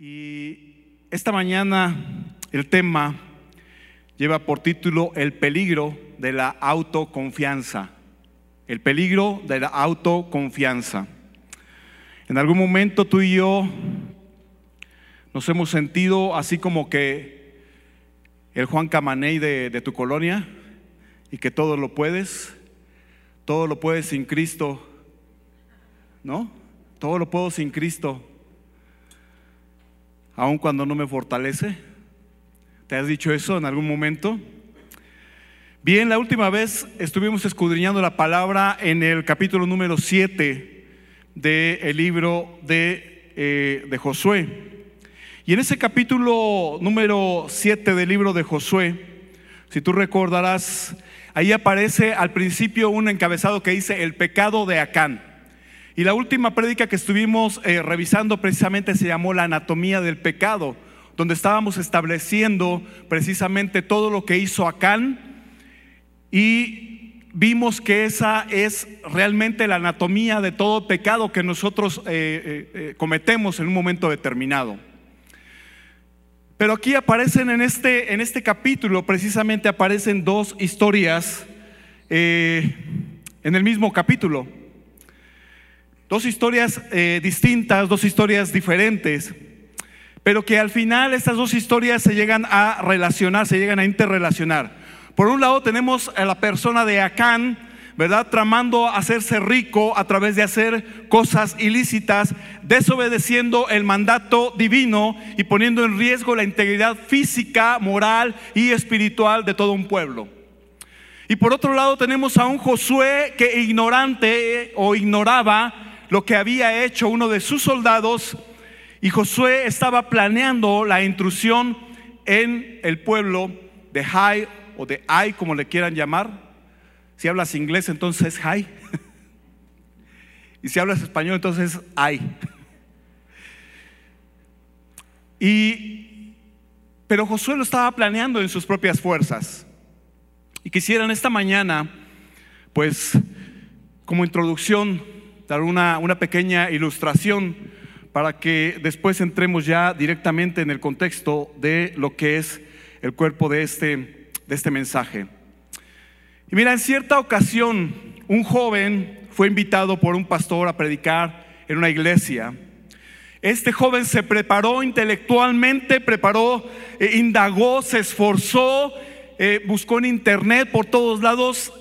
Y esta mañana el tema lleva por título El peligro de la autoconfianza. El peligro de la autoconfianza. En algún momento tú y yo nos hemos sentido así como que el Juan Camaney de, de tu colonia y que todo lo puedes, todo lo puedes sin Cristo, ¿no? Todo lo puedo sin Cristo aun cuando no me fortalece? ¿Te has dicho eso en algún momento? Bien, la última vez estuvimos escudriñando la palabra en el capítulo número 7 del libro de, eh, de Josué. Y en ese capítulo número 7 del libro de Josué, si tú recordarás, ahí aparece al principio un encabezado que dice el pecado de Acán. Y la última prédica que estuvimos eh, revisando precisamente se llamó La anatomía del pecado, donde estábamos estableciendo precisamente todo lo que hizo Acán y vimos que esa es realmente la anatomía de todo pecado que nosotros eh, eh, cometemos en un momento determinado. Pero aquí aparecen en este, en este capítulo, precisamente aparecen dos historias en el mismo capítulo. Dos historias eh, distintas, dos historias diferentes, pero que al final estas dos historias se llegan a relacionar, se llegan a interrelacionar. Por un lado tenemos a la persona de Acán, ¿verdad? Tramando hacerse rico a través de hacer cosas ilícitas, desobedeciendo el mandato divino y poniendo en riesgo la integridad física, moral y espiritual de todo un pueblo. Y por otro lado tenemos a un Josué que ignorante o ignoraba lo que había hecho uno de sus soldados y Josué estaba planeando la intrusión en el pueblo de Hai o de Ai, como le quieran llamar. Si hablas inglés, entonces Hai. y si hablas español, entonces Ai. y, pero Josué lo estaba planeando en sus propias fuerzas. Y quisieran esta mañana, pues, como introducción, dar una, una pequeña ilustración para que después entremos ya directamente en el contexto de lo que es el cuerpo de este, de este mensaje. Y mira, en cierta ocasión un joven fue invitado por un pastor a predicar en una iglesia. Este joven se preparó intelectualmente, preparó, eh, indagó, se esforzó, eh, buscó en internet por todos lados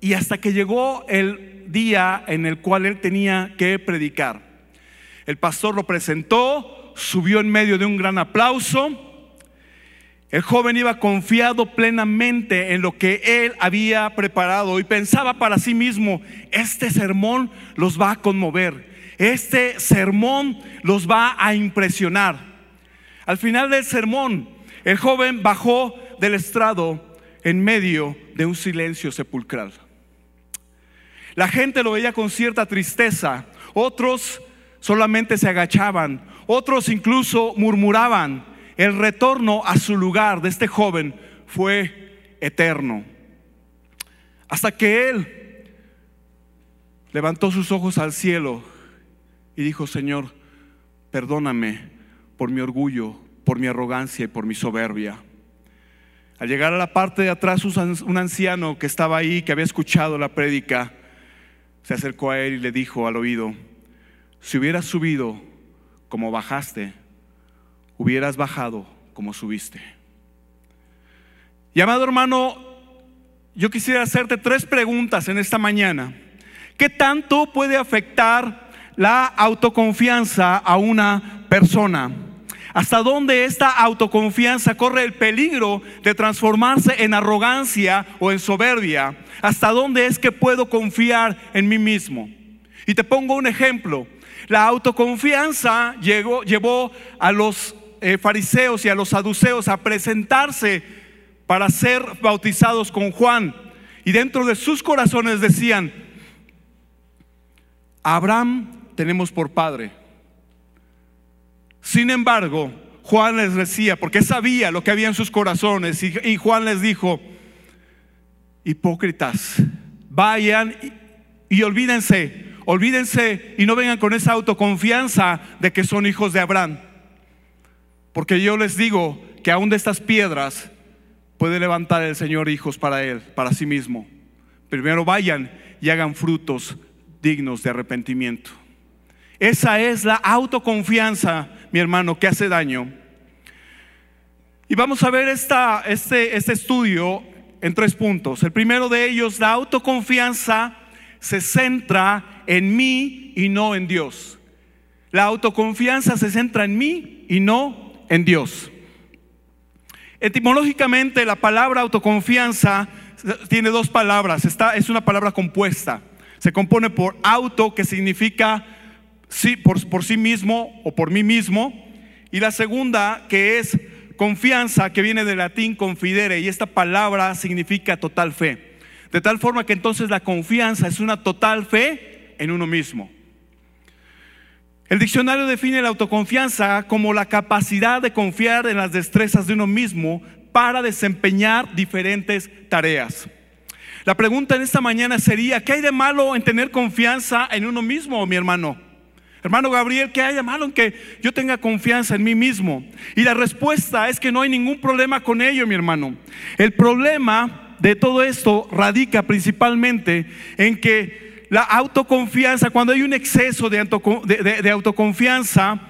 y hasta que llegó el día en el cual él tenía que predicar. El pastor lo presentó, subió en medio de un gran aplauso. El joven iba confiado plenamente en lo que él había preparado y pensaba para sí mismo, este sermón los va a conmover, este sermón los va a impresionar. Al final del sermón, el joven bajó del estrado en medio de un silencio sepulcral. La gente lo veía con cierta tristeza, otros solamente se agachaban, otros incluso murmuraban. El retorno a su lugar de este joven fue eterno. Hasta que él levantó sus ojos al cielo y dijo, Señor, perdóname por mi orgullo, por mi arrogancia y por mi soberbia. Al llegar a la parte de atrás, un anciano que estaba ahí, que había escuchado la prédica, se acercó a él y le dijo al oído, si hubieras subido como bajaste, hubieras bajado como subiste. Y amado hermano, yo quisiera hacerte tres preguntas en esta mañana. ¿Qué tanto puede afectar la autoconfianza a una persona? Hasta dónde esta autoconfianza corre el peligro de transformarse en arrogancia o en soberbia, hasta dónde es que puedo confiar en mí mismo. Y te pongo un ejemplo. La autoconfianza llegó, llevó a los eh, fariseos y a los saduceos a presentarse para ser bautizados con Juan. Y dentro de sus corazones decían, Abraham tenemos por padre sin embargo, Juan les decía, porque sabía lo que había en sus corazones, y, Juan les dijo, hipócritas, vayan y, y olvídense, olvídense y no vengan con esa autoconfianza de que son hijos de Abraham. Porque yo les digo que aún de estas piedras puede levantar el Señor hijos para Él, para sí mismo. Primero vayan y hagan frutos dignos de arrepentimiento. Esa es la autoconfianza, mi hermano, que hace daño. Y vamos a ver este, este estudio en tres puntos. El primero de ellos, la autoconfianza se centra en mí y no en Dios. La autoconfianza se centra en mí y no en Dios. Etimológicamente la palabra autoconfianza tiene dos palabras, es una palabra compuesta. Se compone por auto, que significa sí, por, por sí mismo o por mí mismo, y la segunda, que es confianza, que viene del latín confidere, y esta palabra significa total fe. De tal forma que entonces la confianza es una total fe en uno mismo. El diccionario define la autoconfianza como la capacidad de confiar en las destrezas de uno mismo para desempeñar diferentes tareas. La pregunta en esta mañana sería, ¿qué hay de malo en tener confianza en uno mismo, mi hermano? Hermano Gabriel, ¿qué hay de malo en que yo tenga confianza en mí mismo? Y la respuesta es que no hay ningún problema con ello, mi hermano. El problema de todo esto radica principalmente en que la autoconfianza, cuando hay un exceso de, autoconfianza,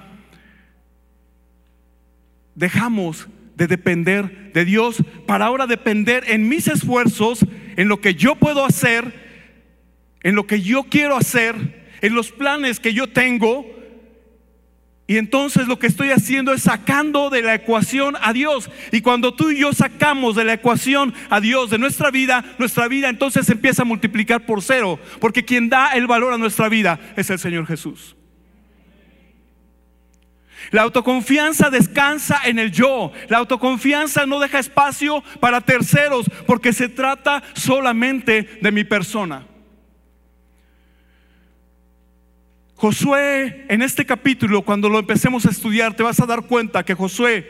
dejamos de depender de Dios para ahora depender en mis esfuerzos, en lo que yo puedo hacer, en lo que yo quiero hacer, en los planes que yo tengo y entonces lo que estoy haciendo es sacando de la ecuación a Dios. Y cuando tú y yo sacamos de la ecuación a Dios de nuestra vida, nuestra vida entonces empieza a multiplicar por cero. Porque quien da el valor a nuestra vida es el Señor Jesús. La autoconfianza descansa en el yo. La autoconfianza no deja espacio para terceros porque se trata solamente de mi persona. Josué, en este capítulo, cuando lo empecemos a estudiar, te vas a dar cuenta que Josué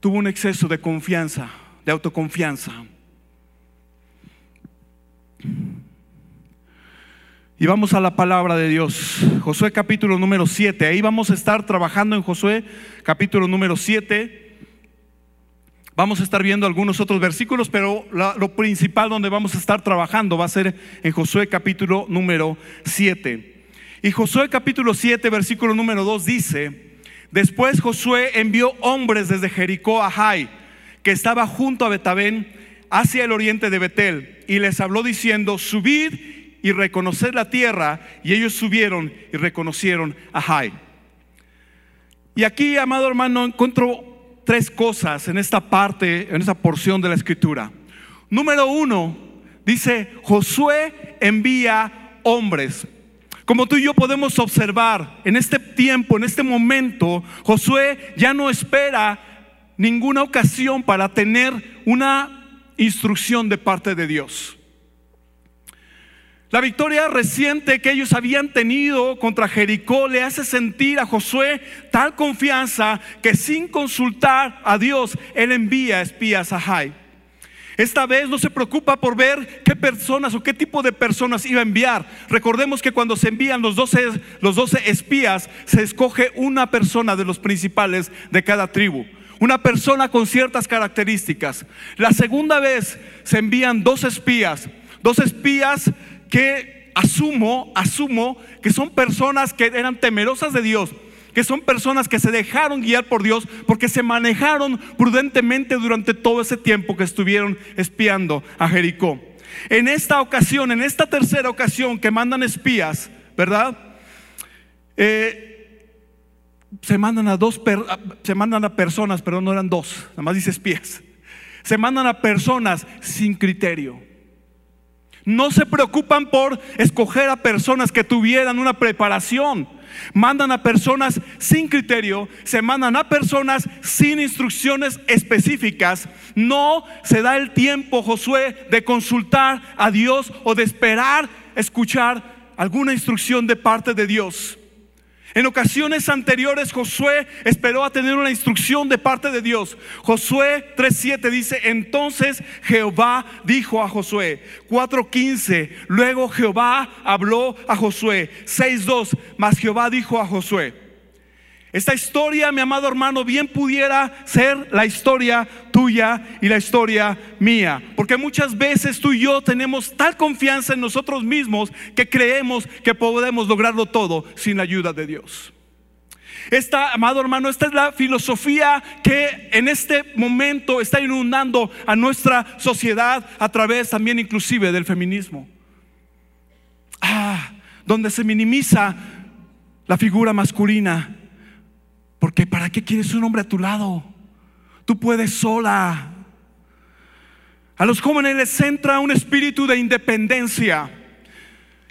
tuvo un exceso de confianza, de autoconfianza. Y vamos a la palabra de Dios. Josué capítulo número 7. Ahí vamos a estar trabajando en Josué capítulo número 7. Vamos a estar viendo algunos otros versículos, pero lo principal donde vamos a estar trabajando va a ser en Josué capítulo número 7. Y Josué capítulo 7, versículo número 2 dice, después Josué envió hombres desde Jericó a Jai, que estaba junto a Betabén, hacia el oriente de Betel, y les habló diciendo, subid y reconoced la tierra, y ellos subieron y reconocieron a Jai. Y aquí, amado hermano, encuentro tres cosas en esta parte, en esta porción de la escritura. Número uno, dice, Josué envía hombres. Como tú y yo podemos observar en este tiempo, en este momento, Josué ya no espera ninguna ocasión para tener una instrucción de parte de Dios. La victoria reciente que ellos habían tenido contra Jericó le hace sentir a Josué tal confianza que sin consultar a Dios, él envía espías a Jai. Esta vez no se preocupa por ver qué personas o qué tipo de personas iba a enviar. Recordemos que cuando se envían los 12, los 12 espías, se escoge una persona de los principales de cada tribu. Una persona con ciertas características. La segunda vez se envían dos espías. Dos espías que asumo, asumo que son personas que eran temerosas de Dios que son personas que se dejaron guiar por Dios porque se manejaron prudentemente durante todo ese tiempo que estuvieron espiando a Jericó. En esta ocasión, en esta tercera ocasión que mandan espías, ¿verdad? Eh, se mandan a dos, se mandan a personas, pero no eran dos, nada más dice espías. Se mandan a personas sin criterio. No se preocupan por escoger a personas que tuvieran una preparación Mandan a personas sin criterio, se mandan a personas sin instrucciones específicas. No se da el tiempo, Josué, de consultar a Dios o de esperar escuchar alguna instrucción de parte de Dios. En ocasiones anteriores Josué esperó a tener una instrucción de parte de Dios. Josué 3.7 dice, entonces Jehová dijo a Josué. 4.15, luego Jehová habló a Josué. 6.2, mas Jehová dijo a Josué. Esta historia, mi amado hermano, bien pudiera ser la historia tuya y la historia mía. Porque muchas veces tú y yo tenemos tal confianza en nosotros mismos que creemos que podemos lograrlo todo sin la ayuda de Dios. Esta, amado hermano, esta es la filosofía que en este momento está inundando a nuestra sociedad a través también inclusive del feminismo. Ah, donde se minimiza la figura masculina porque ¿para qué quieres un hombre a tu lado? Tú puedes sola. A los jóvenes les entra un espíritu de independencia.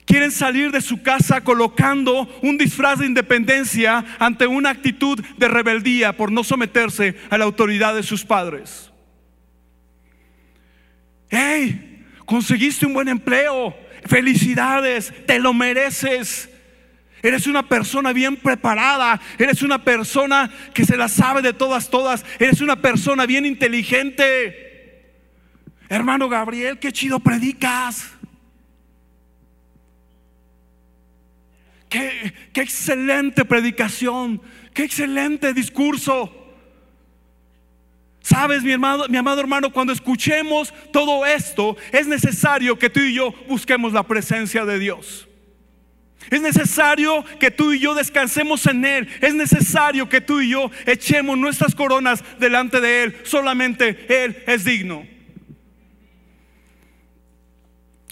Quieren salir de su casa colocando un disfraz de independencia ante una actitud de rebeldía por no someterse a la autoridad de sus padres. ¡Hey! Conseguiste un buen empleo. Felicidades, te lo mereces. Eres una persona bien preparada. Eres una persona que se la sabe de todas, todas. Eres una persona bien inteligente. Hermano Gabriel, qué chido predicas. Qué, qué excelente predicación. Qué excelente discurso. Sabes, mi, hermano, mi amado hermano, cuando escuchemos todo esto, es necesario que tú y yo busquemos la presencia de Dios. Es necesario que tú y yo descansemos en Él. Es necesario que tú y yo echemos nuestras coronas delante de Él. Solamente Él es digno.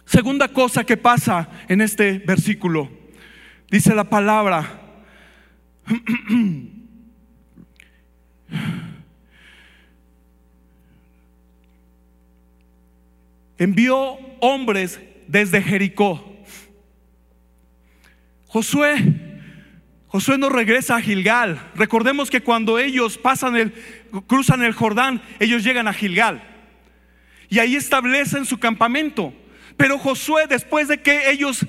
Segunda cosa que pasa en este versículo. Dice la palabra. Envió hombres desde Jericó Josué, Josué no regresa a Gilgal. Recordemos que cuando ellos pasan el, cruzan el Jordán, ellos llegan a Gilgal. Y ahí establecen su campamento. Pero Josué, después de que ellos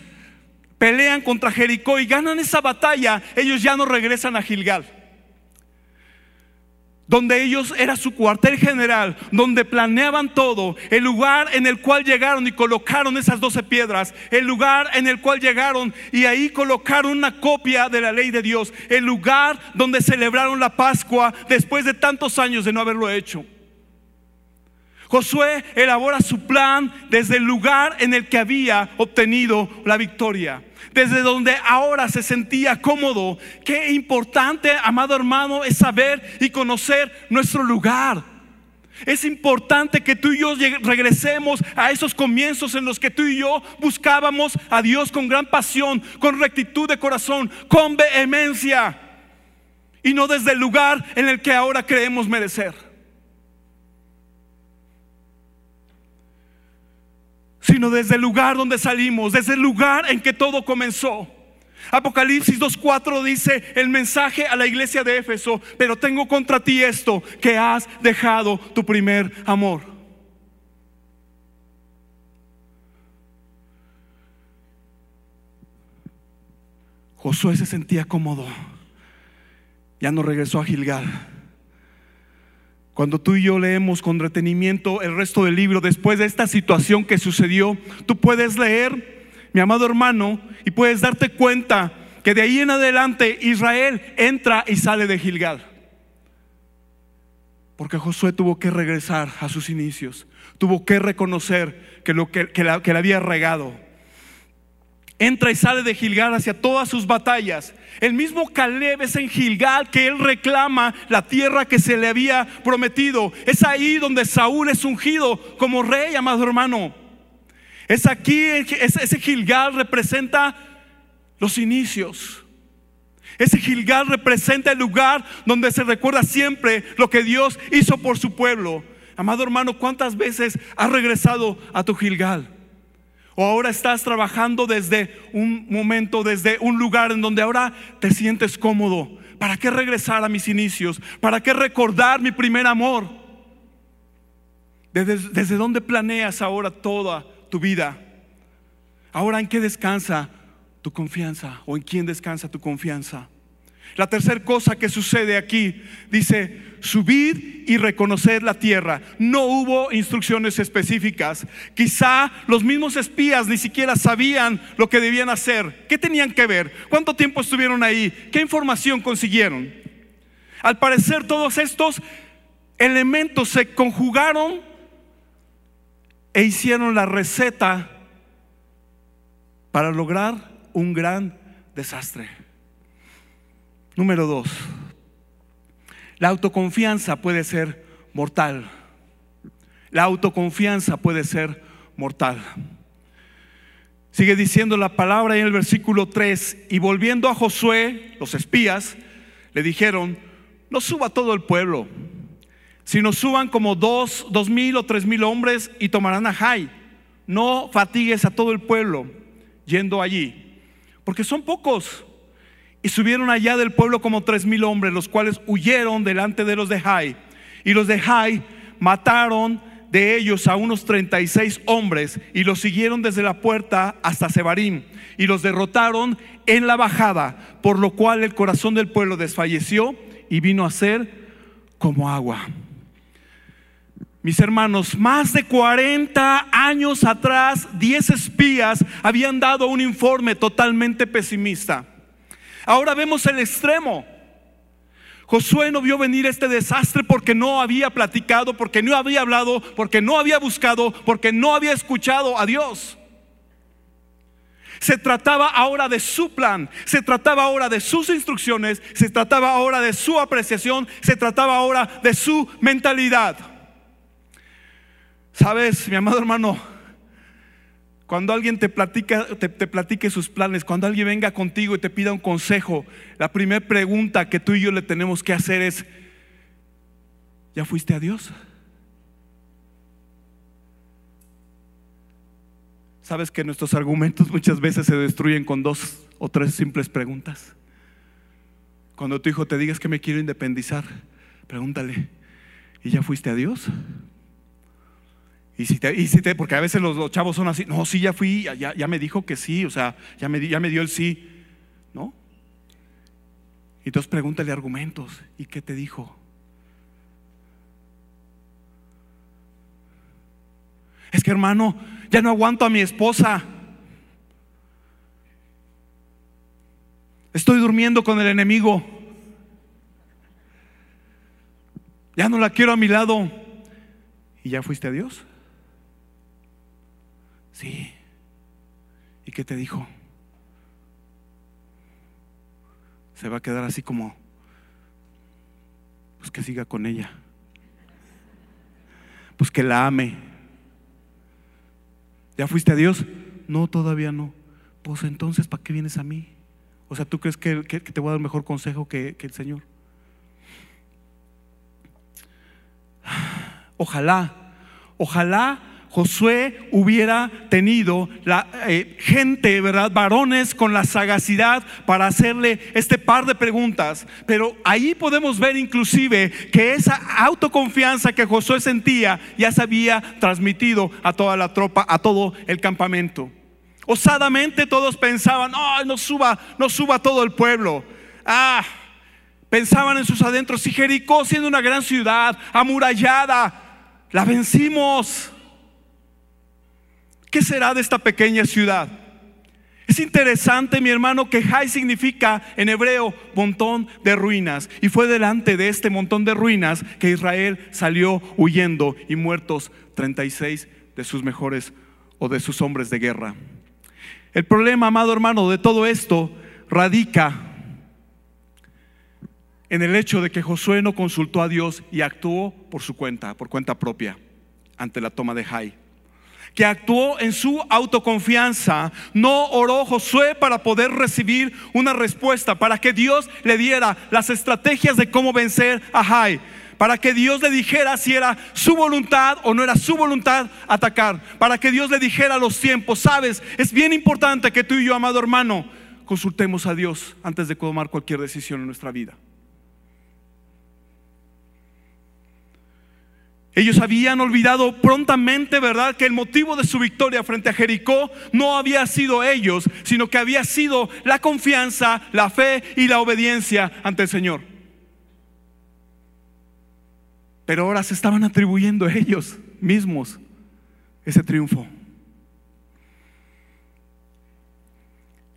pelean contra Jericó y ganan esa batalla, ellos ya no regresan a Gilgal donde ellos era su cuartel general, donde planeaban todo, el lugar en el cual llegaron y colocaron esas doce piedras, el lugar en el cual llegaron y ahí colocaron una copia de la ley de Dios, el lugar donde celebraron la Pascua después de tantos años de no haberlo hecho. Josué elabora su plan desde el lugar en el que había obtenido la victoria desde donde ahora se sentía cómodo. Qué importante, amado hermano, es saber y conocer nuestro lugar. Es importante que tú y yo regresemos a esos comienzos en los que tú y yo buscábamos a Dios con gran pasión, con rectitud de corazón, con vehemencia, y no desde el lugar en el que ahora creemos merecer. Sino desde el lugar donde salimos, desde el lugar en que todo comenzó. Apocalipsis 2.4 dice el mensaje a la iglesia de Éfeso, pero tengo contra ti esto, que has dejado tu primer amor. Josué se sentía cómodo, ya no regresó a Gilgal. Cuando tú y yo leemos con retenimiento el resto del libro, después de esta situación que sucedió, tú puedes leer, mi amado hermano, y puedes darte cuenta que de ahí en adelante Israel entra y sale de Gilgal. Porque Josué tuvo que regresar a sus inicios, tuvo que reconocer que, lo que, que, que le había regado entra y sale de Gilgal hacia todas sus batallas. El mismo Caleb es en Gilgal que él reclama la tierra que se le había prometido. Es ahí donde Saúl es ungido como rey, amado hermano. Es aquí, ese Gilgal representa los inicios. Ese Gilgal representa el lugar donde se recuerda siempre lo que Dios hizo por su pueblo. Amado hermano, ¿cuántas veces has regresado a tu Gilgal? O ahora estás trabajando desde un momento, desde un lugar en donde ahora te sientes cómodo. ¿Para qué regresar a mis inicios? ¿Para qué recordar mi primer amor? ¿Desde, desde dónde planeas ahora toda tu vida? Ahora en qué descansa tu confianza o en quién descansa tu confianza. La tercera cosa que sucede aquí dice, subir y reconocer la tierra. No hubo instrucciones específicas. Quizá los mismos espías ni siquiera sabían lo que debían hacer. ¿Qué tenían que ver? ¿Cuánto tiempo estuvieron ahí? ¿Qué información consiguieron? Al parecer todos estos elementos se conjugaron e hicieron la receta para lograr un gran desastre. Número dos, la autoconfianza puede ser mortal. La autoconfianza puede ser mortal. Sigue diciendo la palabra en el versículo 3, y volviendo a Josué, los espías, le dijeron, no suba todo el pueblo, sino suban como dos, dos mil o tres mil hombres y tomarán a Jai. No fatigues a todo el pueblo yendo allí, porque son pocos. Y subieron allá del pueblo como tres mil hombres, los cuales huyeron delante de los de Jai. Y los de Jai mataron de ellos a unos 36 hombres y los siguieron desde la puerta hasta Sebarim y los derrotaron en la bajada, por lo cual el corazón del pueblo desfalleció y vino a ser como agua. Mis hermanos, más de 40 años atrás, 10 espías habían dado un informe totalmente pesimista. Ahora vemos el extremo. Josué no vio venir este desastre porque no había platicado, porque no había hablado, porque no había buscado, porque no había escuchado a Dios. Se trataba ahora de su plan, se trataba ahora de sus instrucciones, se trataba ahora de su apreciación, se trataba ahora de su mentalidad. Sabes, mi amado hermano, cuando alguien te platica, te, platique sus planes, cuando alguien venga contigo y te pida un consejo, la primera pregunta que tú y yo le tenemos que hacer es, ¿ya fuiste a Dios? Sabes que nuestros argumentos muchas veces se destruyen con dos o tres simples preguntas. Cuando tu hijo te diga que me quiero independizar, pregúntale, ¿y ya fuiste a Dios? Y si te, y si te, porque a veces los, chavos son así, no, sí, ya fui, ya, ya me dijo que sí, o sea, ya me, ya me dio el sí, ¿no? Y entonces pregúntale argumentos, ¿y qué te dijo? Es que hermano, ya no aguanto a mi esposa. Estoy durmiendo con el enemigo. Ya no la quiero a mi lado. ¿Y ya fuiste a Dios? Sí. ¿Y qué te dijo? Se va a quedar así como, pues que siga con ella. Pues que la ame. ¿Ya fuiste a Dios? No, todavía no. Pues entonces, ¿para qué vienes a mí? O sea, ¿tú crees que, te voy a dar mejor consejo que el Señor? Ojalá, ojalá Josué hubiera tenido la eh, gente, ¿verdad? Varones con la sagacidad para hacerle este par de preguntas. Pero ahí podemos ver inclusive que esa autoconfianza que Josué sentía ya se había transmitido a toda la tropa, a todo el campamento. Osadamente todos pensaban, no, no suba, no suba todo el pueblo. Ah, pensaban en sus adentros, y Jericó siendo una gran ciudad, amurallada, la vencimos. ¿Qué será de esta pequeña ciudad? Es interesante, mi hermano, que Jai significa en hebreo montón de ruinas. Y fue delante de este montón de ruinas que Israel salió huyendo y muertos 36 de sus mejores o de sus hombres de guerra. El problema, amado hermano, de todo esto radica en el hecho de que Josué no consultó a Dios y actuó por su cuenta, por cuenta propia, ante la toma de Jai que actuó en su autoconfianza, no oró Josué para poder recibir una respuesta, para que Dios le diera las estrategias de cómo vencer a Jai, para que Dios le dijera si era su voluntad o no era su voluntad atacar, para que Dios le dijera los tiempos. Sabes, es bien importante que tú y yo, amado hermano, consultemos a Dios antes de tomar cualquier decisión en nuestra vida. Ellos habían olvidado prontamente, ¿verdad?, que el motivo de su victoria frente a Jericó no había sido ellos, sino que había sido la confianza, la fe y la obediencia ante el Señor. Pero ahora se estaban atribuyendo ellos mismos ese triunfo.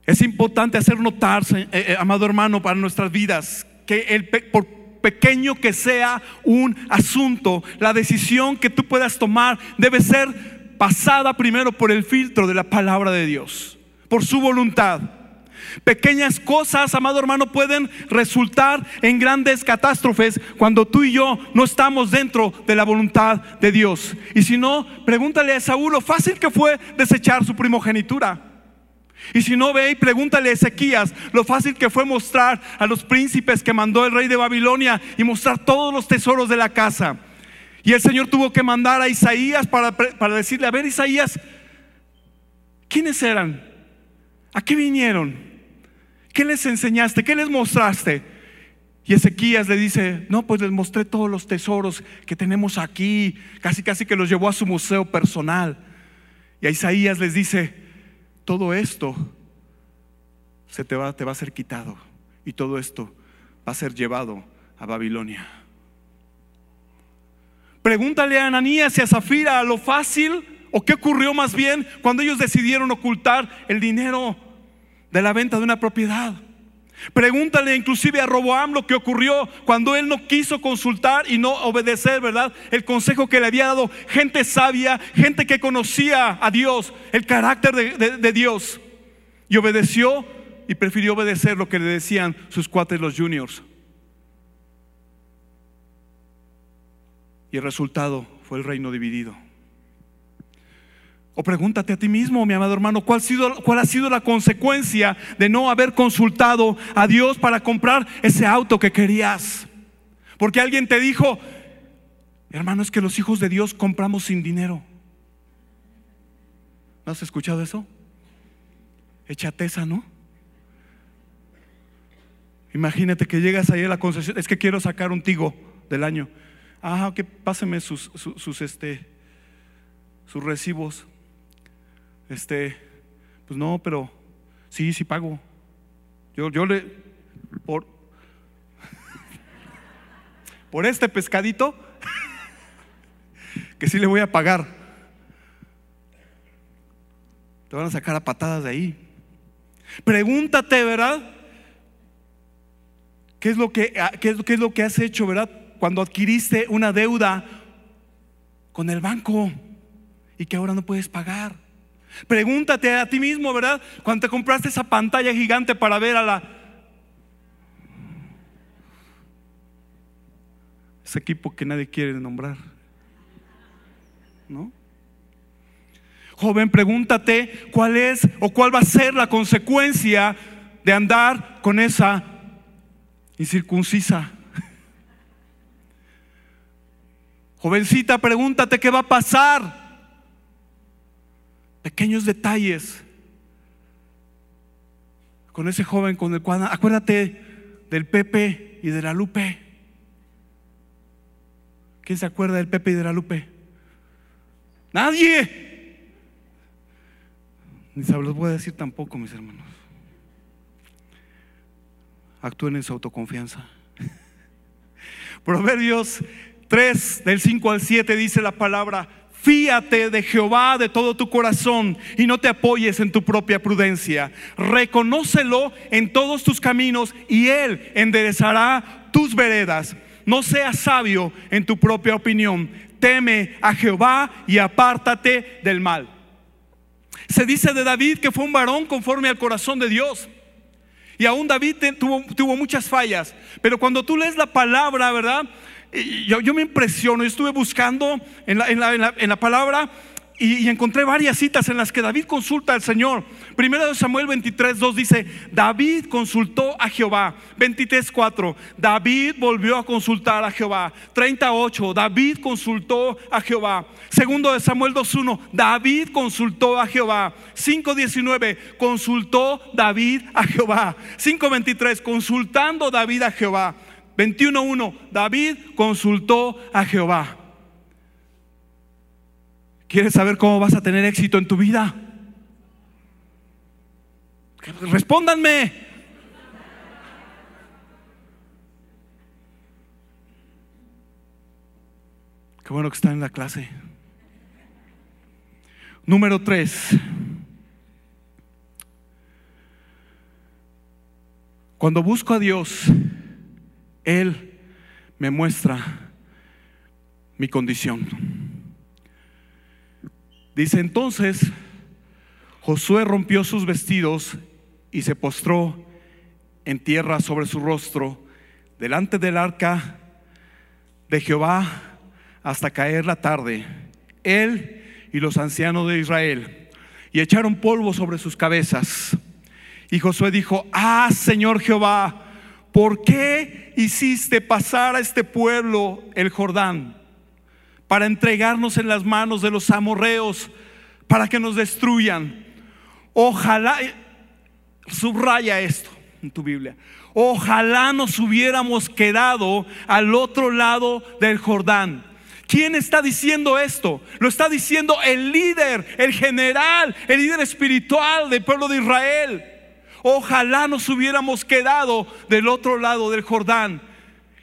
Es importante hacer notar, eh, eh, amado hermano, para nuestras vidas, que el, por pequeño que sea un asunto, la decisión que tú puedas tomar debe ser pasada primero por el filtro de la palabra de Dios, por su voluntad. Pequeñas cosas, amado hermano, pueden resultar en grandes catástrofes cuando tú y yo no estamos dentro de la voluntad de Dios. Y si no, pregúntale a Saúl lo fácil que fue desechar su primogenitura. Y si no ve y pregúntale a Ezequías lo fácil que fue mostrar a los príncipes que mandó el rey de Babilonia y mostrar todos los tesoros de la casa. Y el Señor tuvo que mandar a Isaías para, para decirle, a ver Isaías, ¿quiénes eran? ¿A qué vinieron? ¿Qué les enseñaste? ¿Qué les mostraste? Y Ezequías le dice, no, pues les mostré todos los tesoros que tenemos aquí, casi casi que los llevó a su museo personal. Y a Isaías les dice, todo esto se te va, te va a ser quitado y todo esto va a ser llevado a Babilonia. Pregúntale a Ananías y a Zafira lo fácil o qué ocurrió más bien cuando ellos decidieron ocultar el dinero de la venta de una propiedad. Pregúntale inclusive a Roboam lo que ocurrió cuando él no quiso consultar y no obedecer, ¿verdad? El consejo que le había dado gente sabia, gente que conocía a Dios, el carácter de, de Dios. Y obedeció y prefirió obedecer lo que le decían sus cuates los juniors. Y el resultado fue el reino dividido. O pregúntate a ti mismo, mi amado hermano, ¿cuál ha, sido, ¿cuál ha sido la consecuencia de no haber consultado a Dios para comprar ese auto que querías? Porque alguien te dijo, hermano, es que los hijos de Dios compramos sin dinero. ¿No has escuchado eso? Echateza, ¿no? Imagínate que llegas ahí a la concesión, es que quiero sacar un tigo del año. Ah, que páseme sus, sus, este, sus recibos. Este, pues no, pero sí, sí pago. Yo, yo le, por, por este pescadito, que sí le voy a pagar. Te van a sacar a patadas de ahí. Pregúntate, ¿verdad? ¿Qué es lo que, qué es, es lo que has hecho, verdad? Cuando adquiriste una deuda con el banco y que ahora no puedes pagar. Pregúntate a ti mismo, ¿verdad? Cuando te compraste esa pantalla gigante para ver a la... Ese equipo que nadie quiere nombrar. ¿No? Joven, pregúntate cuál es o cuál va a ser la consecuencia de andar con esa incircuncisa. Jovencita, pregúntate qué va a pasar pequeños detalles con ese joven con el cual, acuérdate del Pepe y de la Lupe. ¿Quién se acuerda del Pepe y de la Lupe? Nadie. Ni se los voy a decir tampoco, mis hermanos. Actúen en su autoconfianza. Proverbios 3, del 5 al 7 dice la palabra, Fíate de Jehová de todo tu corazón y no te apoyes en tu propia prudencia. Reconócelo en todos tus caminos y Él enderezará tus veredas. No seas sabio en tu propia opinión. Teme a Jehová y apártate del mal. Se dice de David que fue un varón conforme al corazón de Dios. Y aún David tuvo, tuvo muchas fallas. Pero cuando tú lees la palabra, ¿verdad? Yo, me impresiono, estuve buscando en la, palabra y, encontré varias citas en las que David consulta al Señor. Primero de Samuel 23, 2 dice, David consultó a Jehová. 23, 4, David volvió a consultar a Jehová. 38, David consultó a Jehová. Segundo de Samuel 2.1, David consultó a Jehová. 5.19, consultó David a Jehová. 5.23, consultando David a Jehová. 21.1, David consultó a Jehová. ¿Quieres saber cómo vas a tener éxito en tu vida? Respóndanme. Qué bueno que están en la clase. Número 3. Cuando busco a Dios, él me muestra mi condición. Dice entonces, Josué rompió sus vestidos y se postró en tierra sobre su rostro delante del arca de Jehová hasta caer la tarde, él y los ancianos de Israel, y echaron polvo sobre sus cabezas. Y Josué dijo, ah, Señor Jehová, ¿por qué hiciste pasar a este pueblo el Jordán para entregarnos en las manos de los amorreos, para que nos destruyan? Ojalá, subraya esto en tu Biblia, ojalá nos hubiéramos quedado al otro lado del Jordán. ¿Quién está diciendo esto? Lo está diciendo el líder, el general, el líder espiritual del pueblo de Israel. Ojalá nos hubiéramos quedado del otro lado del Jordán.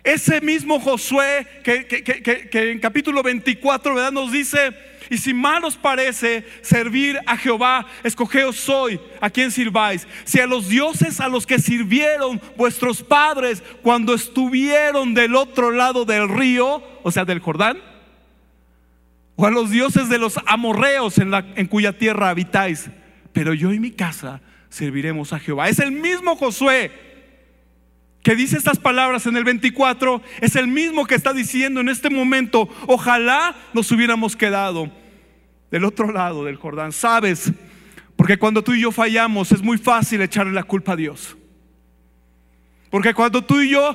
Ese mismo Josué que, en capítulo 24 ¿verdad? nos dice, y si mal os parece servir a Jehová, escogeos hoy a quien sirváis. Si a los dioses a los que sirvieron vuestros padres cuando estuvieron del otro lado del río, o sea, del Jordán, o a los dioses de los amorreos en, la, en cuya tierra habitáis. Pero yo y mi casa serviremos a Jehová. Es el mismo Josué que dice estas palabras en el 24, es el mismo que está diciendo en este momento, ojalá nos hubiéramos quedado del otro lado del Jordán. Sabes, porque cuando tú y yo fallamos es muy fácil echarle la culpa a Dios. Porque cuando tú y yo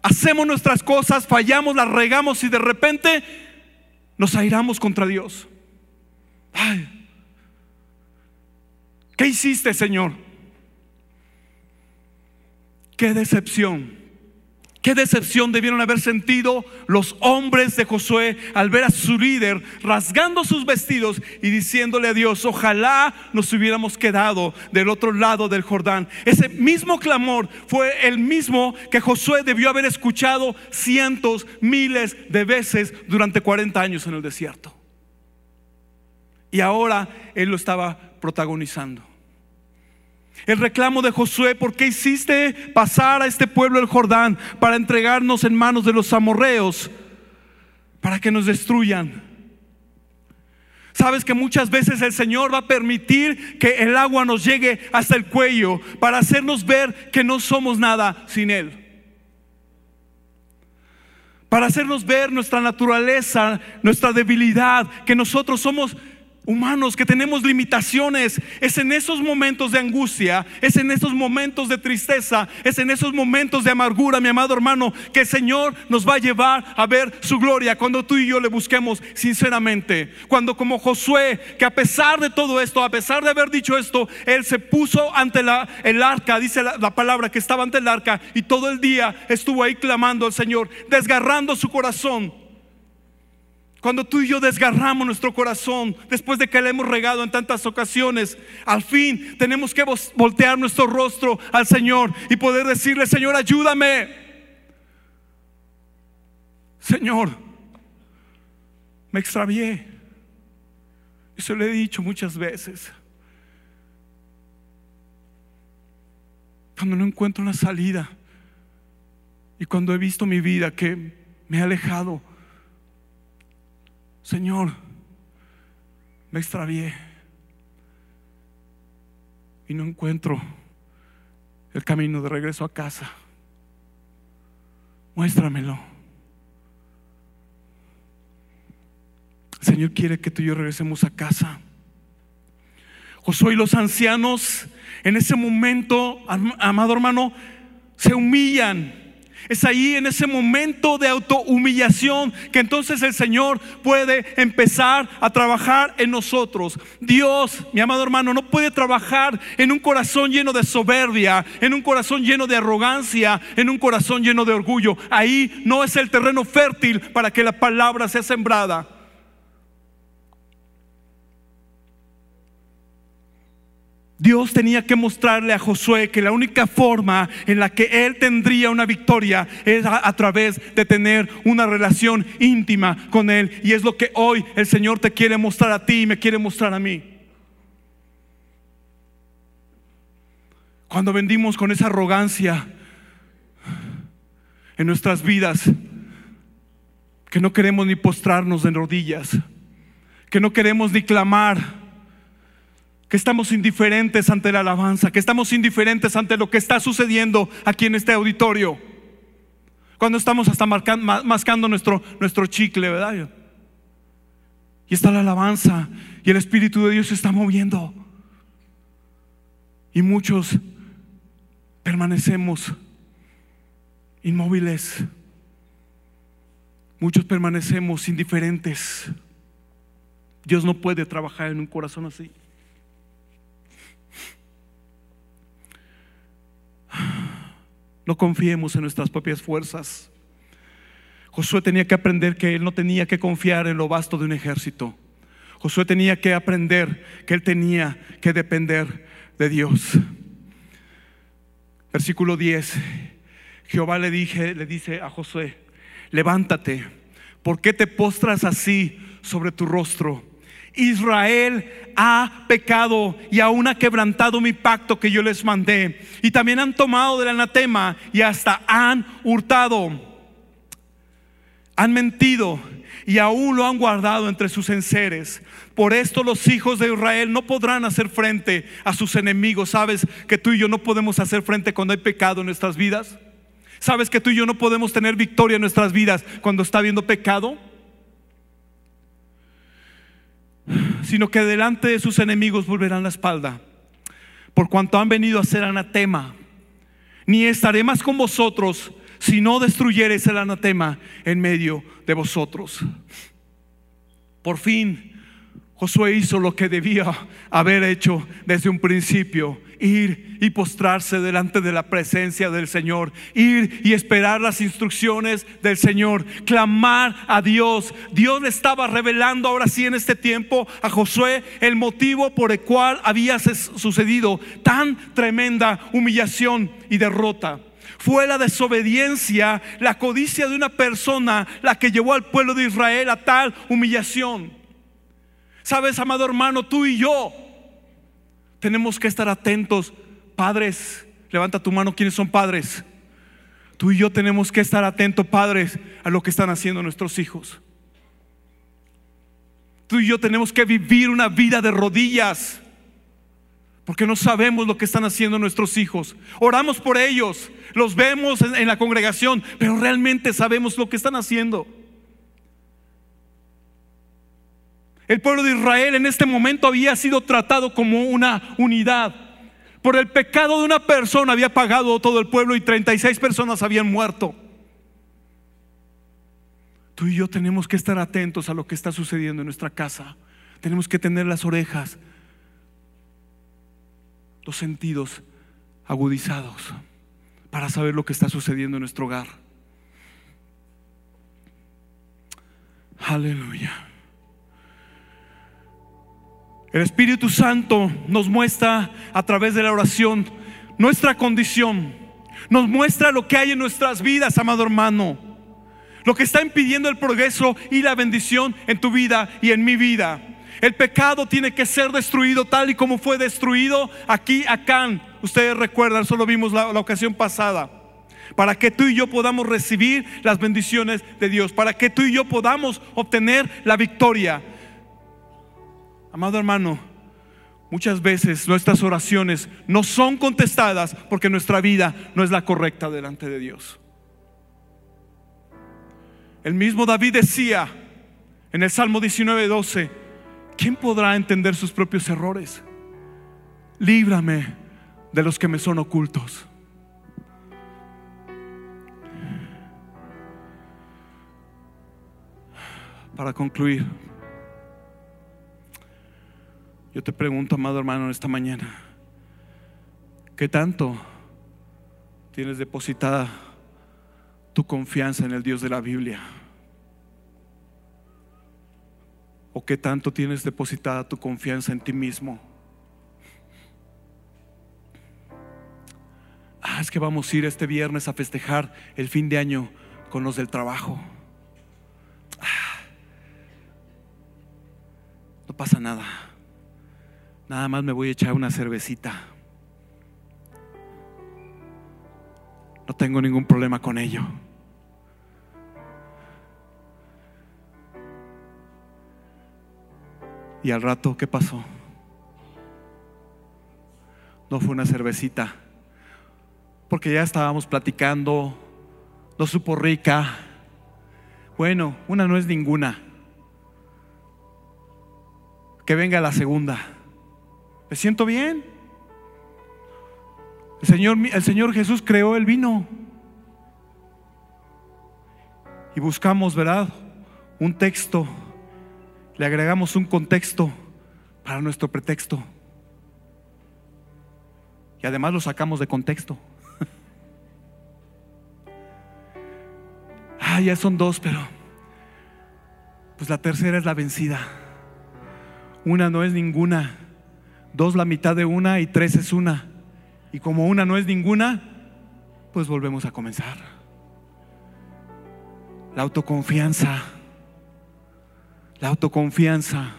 hacemos nuestras cosas, fallamos, las regamos y de repente nos airamos contra Dios. Ay, ¿Qué hiciste, Señor? Qué decepción. Qué decepción debieron haber sentido los hombres de Josué al ver a su líder rasgando sus vestidos y diciéndole a Dios, ojalá nos hubiéramos quedado del otro lado del Jordán. Ese mismo clamor fue el mismo que Josué debió haber escuchado cientos, miles de veces durante 40 años en el desierto. Y ahora él lo estaba protagonizando. El reclamo de Josué, ¿por qué hiciste pasar a este pueblo el Jordán para entregarnos en manos de los amorreos, para que nos destruyan? Sabes que muchas veces el Señor va a permitir que el agua nos llegue hasta el cuello para hacernos ver que no somos nada sin Él. Para hacernos ver nuestra naturaleza, nuestra debilidad, que nosotros somos humanos, que tenemos limitaciones. Es en esos momentos de angustia, es en esos momentos de tristeza, es en esos momentos de amargura, mi amado hermano, que el Señor nos va a llevar a ver su gloria cuando tú y yo le busquemos sinceramente. Cuando como Josué, que a pesar de todo esto, a pesar de haber dicho esto, él se puso ante el arca, dice la, la palabra que estaba ante el arca y todo el día estuvo ahí clamando al Señor, desgarrando su corazón cuando tú y yo desgarramos nuestro corazón después de que le hemos regado en tantas ocasiones, al fin tenemos que voltear nuestro rostro al Señor y poder decirle, Señor, ayúdame. Señor, me extravié. Eso le he dicho muchas veces. Cuando no encuentro una salida y cuando he visto mi vida que me ha alejado Señor, me extravié y no encuentro el camino de regreso a casa. Muéstramelo. El Señor quiere que tú y yo regresemos a casa. Josué y los ancianos en ese momento, amado hermano, se humillan es ahí en ese momento de autohumillación que entonces el Señor puede empezar a trabajar en nosotros. Dios, mi amado hermano, no puede trabajar en un corazón lleno de soberbia, en un corazón lleno de arrogancia, en un corazón lleno de orgullo. Ahí no es el terreno fértil para que la palabra sea sembrada. Dios tenía que mostrarle a Josué que la única forma en la que él tendría una victoria es a, través de tener una relación íntima con él. Y es lo que hoy el Señor te quiere mostrar a ti y me quiere mostrar a mí. Cuando vendimos con esa arrogancia, en nuestras vidas que no queremos ni postrarnos en rodillas, que no queremos ni clamar, que estamos indiferentes ante la alabanza, que estamos indiferentes ante lo que está sucediendo aquí en este auditorio. Cuando estamos hasta mascando nuestro, nuestro chicle, ¿verdad? Y está la alabanza y el Espíritu de Dios se está moviendo. Y muchos permanecemos inmóviles. Muchos permanecemos indiferentes. Dios no puede trabajar en un corazón así. No confiemos en nuestras propias fuerzas. Josué tenía que aprender que él no tenía que confiar en lo vasto de un ejército. Josué tenía que aprender que él tenía que depender de Dios. Versículo 10. Jehová le, dije, le dice a Josué, levántate, ¿por qué te postras así sobre tu rostro? Israel ha pecado y aún ha quebrantado mi pacto que yo les mandé. Y también han tomado del anatema y hasta han hurtado. Han mentido y aún lo han guardado entre sus enseres. Por esto los hijos de Israel no podrán hacer frente a sus enemigos. ¿Sabes que tú y yo no podemos hacer frente cuando hay pecado en nuestras vidas? ¿Sabes que tú y yo no podemos tener victoria en nuestras vidas cuando está habiendo pecado? Sino que delante de sus enemigos volverán la espalda, por cuanto han venido a ser anatema. Ni estaré más con vosotros si no destruyeres el anatema en medio de vosotros. Por fin, Josué hizo lo que debía haber hecho desde un principio, ir y postrarse delante de la presencia del Señor, ir y esperar las instrucciones del Señor, clamar a Dios. Dios le estaba revelando ahora sí en este tiempo a Josué el motivo por el cual había sucedido tan tremenda humillación y derrota. Fue la desobediencia, la codicia de una persona la que llevó al pueblo de Israel a tal humillación. Sabes, amado hermano, tú y yo tenemos que estar atentos. Padres, levanta tu mano, ¿quiénes son padres? Tú y yo tenemos que estar atentos, padres, a lo que están haciendo nuestros hijos. Tú y yo tenemos que vivir una vida de rodillas. Porque no sabemos lo que están haciendo nuestros hijos. Oramos por ellos, los vemos en, la congregación, pero realmente sabemos lo que están haciendo. El pueblo de Israel en este momento había sido tratado como una unidad. Por el pecado de una persona había pagado todo el pueblo y 36 personas habían muerto. Tú y yo tenemos que estar atentos a lo que está sucediendo en nuestra casa. Tenemos que tener las orejas los sentidos agudizados para saber lo que está sucediendo en nuestro hogar. Aleluya. El Espíritu Santo nos muestra a través de la oración nuestra condición. Nos muestra lo que hay en nuestras vidas, amado hermano. Lo que está impidiendo el progreso y la bendición en tu vida y en mi vida. El pecado tiene que ser destruido tal y como fue destruido aquí, acá. Ustedes recuerdan, solo vimos la, la ocasión pasada para que tú y yo podamos recibir las bendiciones de Dios, para que tú y yo podamos obtener la victoria. Amado hermano, muchas veces nuestras oraciones no son contestadas porque nuestra vida no es la correcta delante de Dios. El mismo David decía en el Salmo 19, 12, ¿quién podrá entender sus propios errores? Líbrame de los que me son ocultos. Para concluir, yo te pregunto, amado hermano, en esta mañana, ¿qué tanto tienes depositada tu confianza en el Dios de la Biblia? ¿O qué tanto tienes depositada tu confianza en ti mismo? Ah, es que vamos a ir este viernes a festejar el fin de año con los del trabajo. Ah, no pasa nada. Nada más me voy a echar una cervecita. No tengo ningún problema con ello. Y al rato, ¿qué pasó? No fue una cervecita, porque ya estábamos platicando, no supo rica. Bueno, una no es ninguna. Que venga la segunda. Siento bien. El Señor, el Señor Jesús creó el vino. Y buscamos, ¿verdad? Un texto. Le agregamos un contexto para nuestro pretexto. Y además lo sacamos de contexto. ah, ya son dos, pero pues la tercera es la vencida. Una no es ninguna. Dos la mitad de una y tres es una. Y como una no es ninguna, pues volvemos a comenzar. La autoconfianza. La autoconfianza.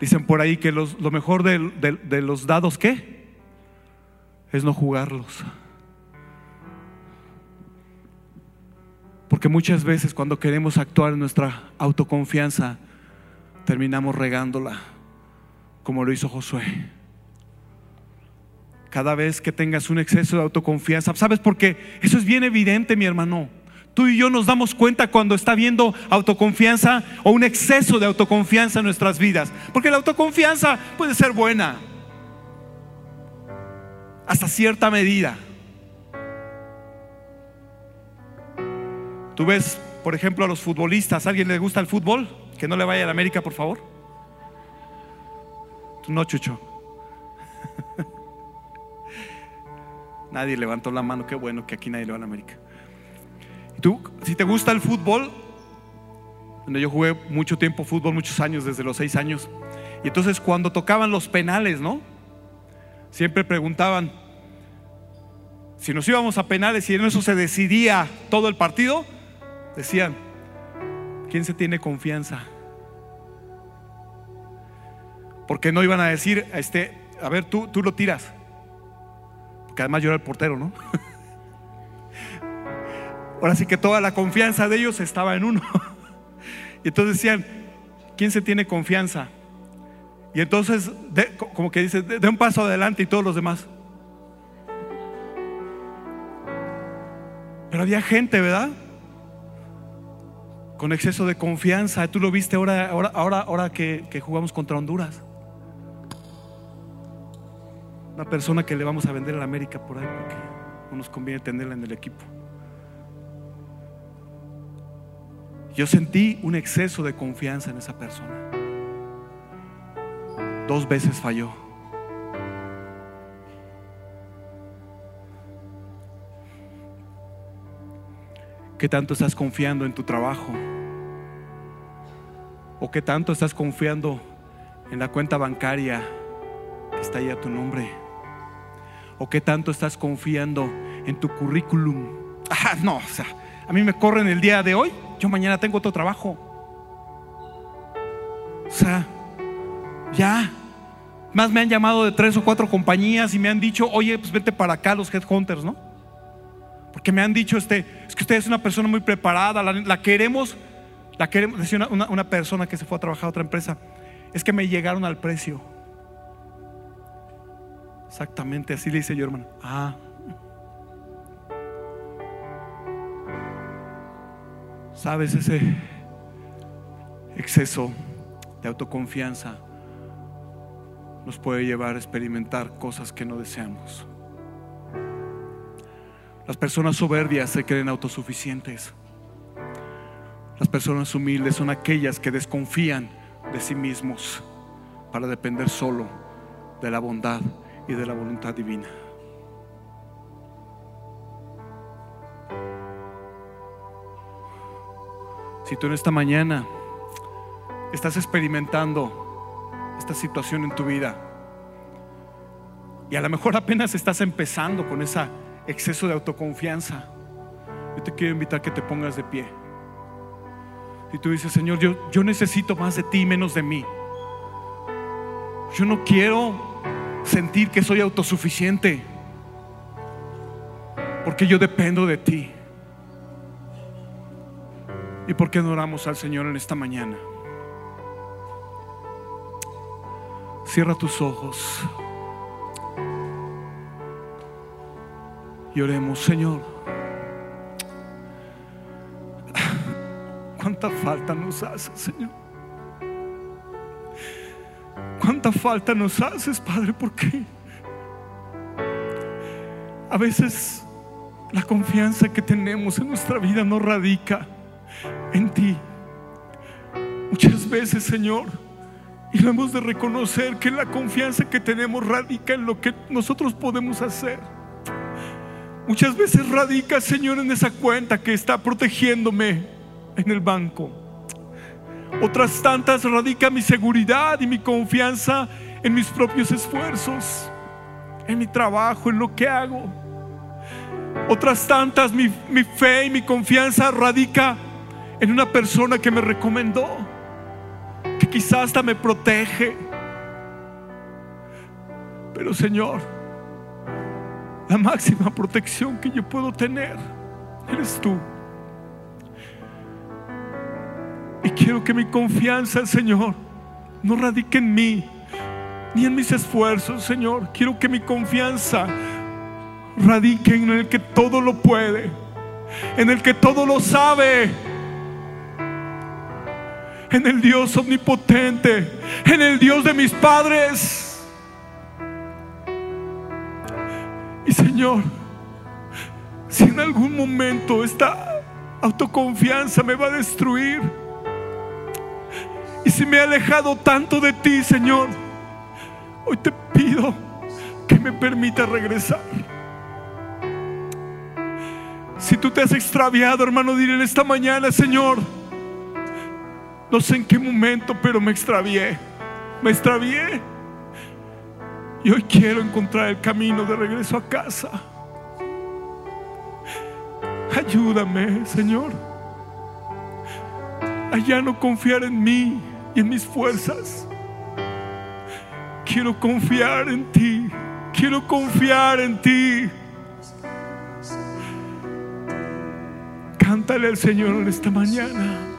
Dicen por ahí que lo mejor de, de los dados, ¿qué? Es no jugarlos. Porque muchas veces cuando queremos actuar en nuestra autoconfianza, terminamos regándola, como lo hizo Josué. Cada vez que tengas un exceso de autoconfianza, ¿sabes por qué? Eso es bien evidente, mi hermano. Tú y yo nos damos cuenta cuando está viendo autoconfianza o un exceso de autoconfianza en nuestras vidas. Porque la autoconfianza puede ser buena hasta cierta medida. Tú ves, por ejemplo, a los futbolistas. ¿A alguien le gusta el fútbol? Que no le vaya a la América, por favor. No, Chucho. nadie levantó la mano. Qué bueno que aquí nadie le va a la América. Tú, si te gusta el fútbol, yo jugué mucho tiempo fútbol, muchos años, desde los seis años. Y entonces cuando tocaban los penales, ¿no? Siempre preguntaban, si nos íbamos a penales y en eso se decidía todo el partido, decían, ¿quién se tiene confianza? Porque no iban a decir, este, a ver, tú, tú lo tiras. Porque además yo era el portero, ¿no? Ahora sí que toda la confianza de ellos estaba en uno. Y entonces decían, ¿quién se tiene confianza? Y entonces, como que dice, de, un paso adelante y todos los demás. Pero había gente, ¿verdad? Con exceso de confianza. Tú lo viste ahora, ahora, ahora, ahora que jugamos contra Honduras. Una persona que le vamos a vender a la América por ahí porque no nos conviene tenerla en el equipo. Yo sentí un exceso de confianza en esa persona. Dos veces falló. ¿Qué tanto estás confiando en tu trabajo? ¿O qué tanto estás confiando en la cuenta bancaria que está ahí a tu nombre? ¿O qué tanto estás confiando en tu currículum? No, o sea, a mí me corren el día de hoy yo mañana tengo otro trabajo. O sea, ya. Más me han llamado de tres o cuatro compañías y me han dicho, oye, pues vete para acá los headhunters, ¿no? Porque me han dicho, este, es que usted es una persona muy preparada, la, queremos, la queremos, decía una, una persona que se fue a trabajar a otra empresa, es que me llegaron al precio. Exactamente, así le dice yo, hermano. Ah, Sabes, ese exceso de autoconfianza nos puede llevar a experimentar cosas que no deseamos. Las personas soberbias se creen autosuficientes. Las personas humildes son aquellas que desconfían de sí mismos para depender solo de la bondad y de la voluntad divina. Si tú en esta mañana estás experimentando esta situación en tu vida y a lo mejor apenas estás empezando con ese exceso de autoconfianza, yo te quiero invitar a que te pongas de pie. Y tú dices, Señor, yo, yo necesito más de ti, menos de mí. Yo no quiero sentir que soy autosuficiente, porque yo dependo de ti. ¿Y por qué no oramos al Señor en esta mañana? Cierra tus ojos. Y oremos, Señor. Cuánta falta nos hace, Señor. ¿Cuánta falta nos haces, Padre? Porque a veces la confianza que tenemos en nuestra vida no radica en ti. Muchas veces, Señor, y lo hemos de reconocer que la confianza que tenemos radica en lo que nosotros podemos hacer. Muchas veces radica, Señor, en esa cuenta que está protegiéndome en el banco. Otras tantas radica mi seguridad y mi confianza en mis propios esfuerzos, en mi trabajo, en lo que hago. Otras tantas mi, fe y mi confianza radica en una persona que me recomendó que quizás hasta me protege. Pero Señor, la máxima protección que yo puedo tener eres tú. Y quiero que mi confianza, Señor, no radique en mí, ni en mis esfuerzos, Señor. Quiero que mi confianza radique en el que todo lo puede, en el que todo lo sabe en el Dios omnipotente, en el Dios de mis padres. Y Señor, si en algún momento esta autoconfianza me va a destruir, y si me he alejado tanto de ti, Señor, hoy te pido que me permita regresar. Si tú te has extraviado, hermano, dile en esta mañana, Señor, no sé en qué momento, pero me extravié. Me extravié. Y hoy quiero encontrar el camino de regreso a casa. Ayúdame, Señor. A ya no confiar en mí y en mis fuerzas. Quiero confiar en ti. Quiero confiar en ti. Cántale al Señor en esta mañana.